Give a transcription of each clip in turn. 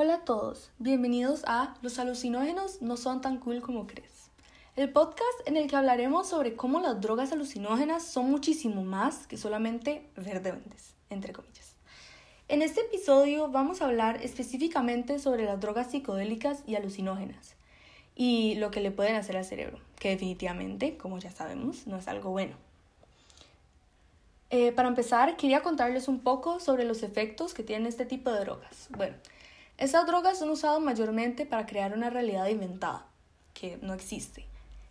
Hola a todos, bienvenidos a Los alucinógenos no son tan cool como crees. El podcast en el que hablaremos sobre cómo las drogas alucinógenas son muchísimo más que solamente verdes, entre comillas. En este episodio vamos a hablar específicamente sobre las drogas psicodélicas y alucinógenas y lo que le pueden hacer al cerebro, que definitivamente, como ya sabemos, no es algo bueno. Eh, para empezar, quería contarles un poco sobre los efectos que tienen este tipo de drogas. Bueno, estas drogas son usadas mayormente para crear una realidad inventada, que no existe.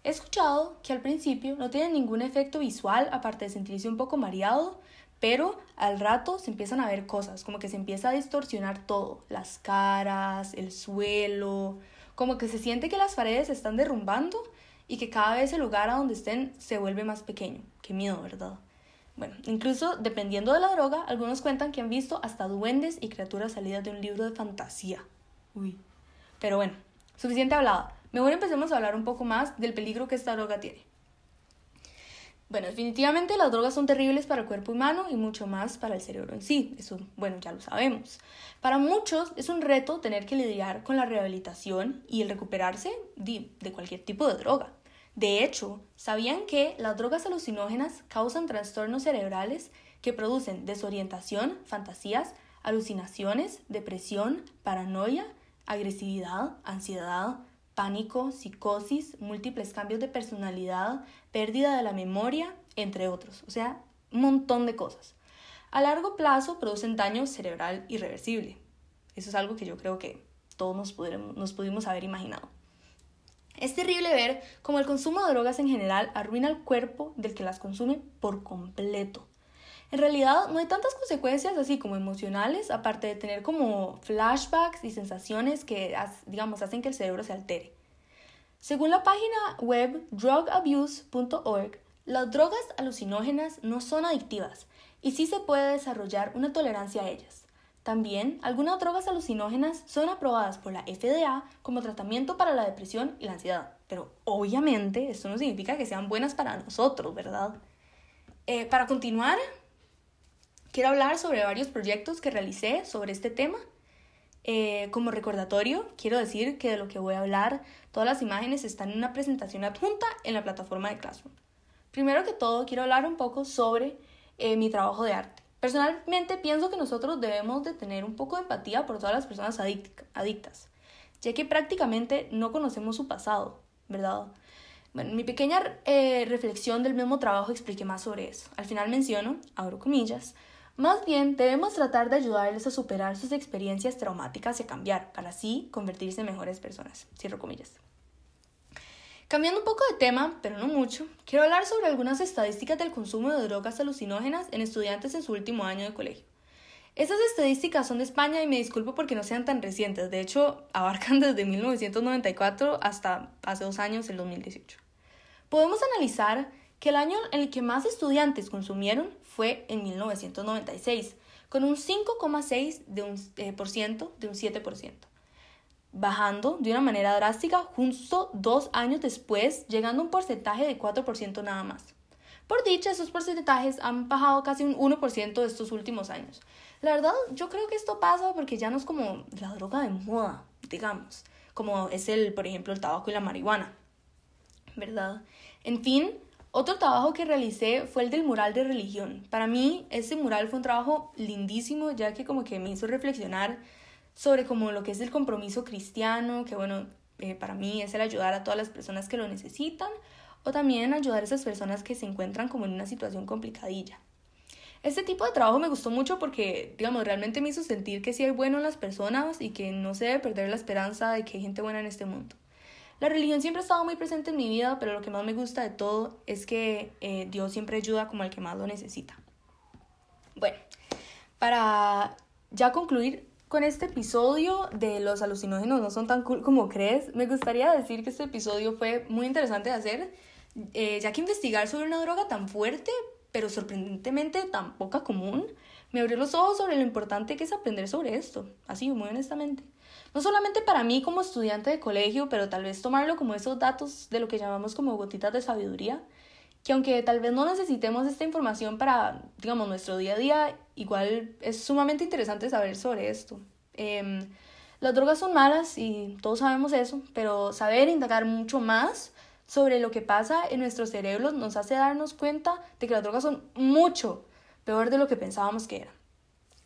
He escuchado que al principio no tienen ningún efecto visual aparte de sentirse un poco mareado, pero al rato se empiezan a ver cosas, como que se empieza a distorsionar todo, las caras, el suelo, como que se siente que las paredes se están derrumbando y que cada vez el lugar a donde estén se vuelve más pequeño. Qué miedo, ¿verdad? Bueno, incluso dependiendo de la droga, algunos cuentan que han visto hasta duendes y criaturas salidas de un libro de fantasía. Uy. Pero bueno, suficiente hablada. Mejor empecemos a hablar un poco más del peligro que esta droga tiene. Bueno, definitivamente las drogas son terribles para el cuerpo humano y mucho más para el cerebro en sí. Eso, bueno, ya lo sabemos. Para muchos es un reto tener que lidiar con la rehabilitación y el recuperarse de, de cualquier tipo de droga. De hecho, ¿sabían que las drogas alucinógenas causan trastornos cerebrales que producen desorientación, fantasías, alucinaciones, depresión, paranoia, agresividad, ansiedad, pánico, psicosis, múltiples cambios de personalidad, pérdida de la memoria, entre otros? O sea, un montón de cosas. A largo plazo producen daño cerebral irreversible. Eso es algo que yo creo que todos nos, pudimos haber imaginado. Es terrible ver cómo el consumo de drogas en general arruina el cuerpo del que las consume por completo. En realidad no hay tantas consecuencias así como emocionales, aparte de tener como flashbacks y sensaciones que, digamos, hacen que el cerebro se altere. Según la página web drugabuse.org, las drogas alucinógenas no son adictivas y sí se puede desarrollar una tolerancia a ellas. También, algunas drogas alucinógenas son aprobadas por la FDA como tratamiento para la depresión y la ansiedad. Pero obviamente esto no significa que sean buenas para nosotros, ¿verdad? Eh, para continuar, quiero hablar sobre varios proyectos que realicé sobre este tema. Eh, como recordatorio, quiero decir que de lo que voy a hablar, todas las imágenes están en una presentación adjunta en la plataforma de Classroom. Primero que todo, quiero hablar un poco sobre eh, mi trabajo de arte. Personalmente pienso que nosotros debemos de tener un poco de empatía por todas las personas adictas, ya que prácticamente no conocemos su pasado, ¿verdad? Bueno, en mi pequeña eh, reflexión del mismo trabajo expliqué más sobre eso. Al final menciono, abro comillas, más bien debemos tratar de ayudarles a superar sus experiencias traumáticas y a cambiar, para así convertirse en mejores personas. Cierro comillas. Cambiando un poco de tema, pero no mucho, quiero hablar sobre algunas estadísticas del consumo de drogas alucinógenas en estudiantes en su último año de colegio. Estas estadísticas son de España y me disculpo porque no sean tan recientes, de hecho abarcan desde 1994 hasta hace dos años, el 2018. Podemos analizar que el año en el que más estudiantes consumieron fue en 1996, con un 5,6% de un, eh, de un 7% bajando de una manera drástica justo dos años después, llegando a un porcentaje de 4% nada más. Por dicha, esos porcentajes han bajado casi un 1% de estos últimos años. La verdad, yo creo que esto pasa porque ya no es como la droga de moda, digamos, como es el, por ejemplo, el tabaco y la marihuana, ¿verdad? En fin, otro trabajo que realicé fue el del mural de religión. Para mí, ese mural fue un trabajo lindísimo, ya que como que me hizo reflexionar sobre como lo que es el compromiso cristiano, que bueno, eh, para mí es el ayudar a todas las personas que lo necesitan, o también ayudar a esas personas que se encuentran como en una situación complicadilla. Este tipo de trabajo me gustó mucho porque, digamos, realmente me hizo sentir que sí hay bueno en las personas y que no se debe perder la esperanza de que hay gente buena en este mundo. La religión siempre ha estado muy presente en mi vida, pero lo que más me gusta de todo es que eh, Dios siempre ayuda como al que más lo necesita. Bueno, para ya concluir, con este episodio de los alucinógenos no son tan cool como crees, me gustaría decir que este episodio fue muy interesante de hacer, eh, ya que investigar sobre una droga tan fuerte, pero sorprendentemente tan poca común, me abrió los ojos sobre lo importante que es aprender sobre esto, así muy honestamente. No solamente para mí como estudiante de colegio, pero tal vez tomarlo como esos datos de lo que llamamos como gotitas de sabiduría, que aunque tal vez no necesitemos esta información para, digamos, nuestro día a día, igual es sumamente interesante saber sobre esto. Em, Las drogas son malas y todos sabemos eso, pero saber indagar mucho más sobre lo que pasa en nuestros cerebros nos hace darnos cuenta de que las drogas son mucho peor de lo que pensábamos que eran.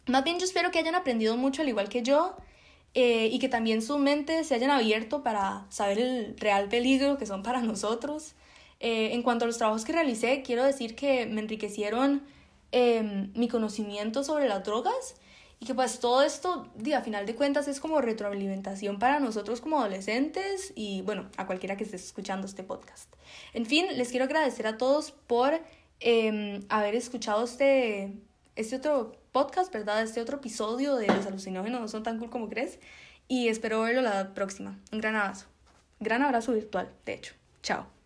Más bien yo espero que hayan aprendido mucho al igual que yo eh, y que también sus mentes se hayan abierto para saber el real peligro que son para nosotros. Eh, en cuanto a los trabajos que realicé, quiero decir que me enriquecieron em, mi conocimiento sobre las drogas y que pues todo esto, a final de cuentas, es como retroalimentación para nosotros como adolescentes y bueno, a cualquiera que esté escuchando este podcast. En fin, les quiero agradecer a todos por em, haber escuchado este, este otro podcast, ¿verdad? Este otro episodio de Los alucinógenos no son tan cool como crees. Y espero verlo la próxima. Un gran abrazo. Gran abrazo virtual, de hecho. Chao.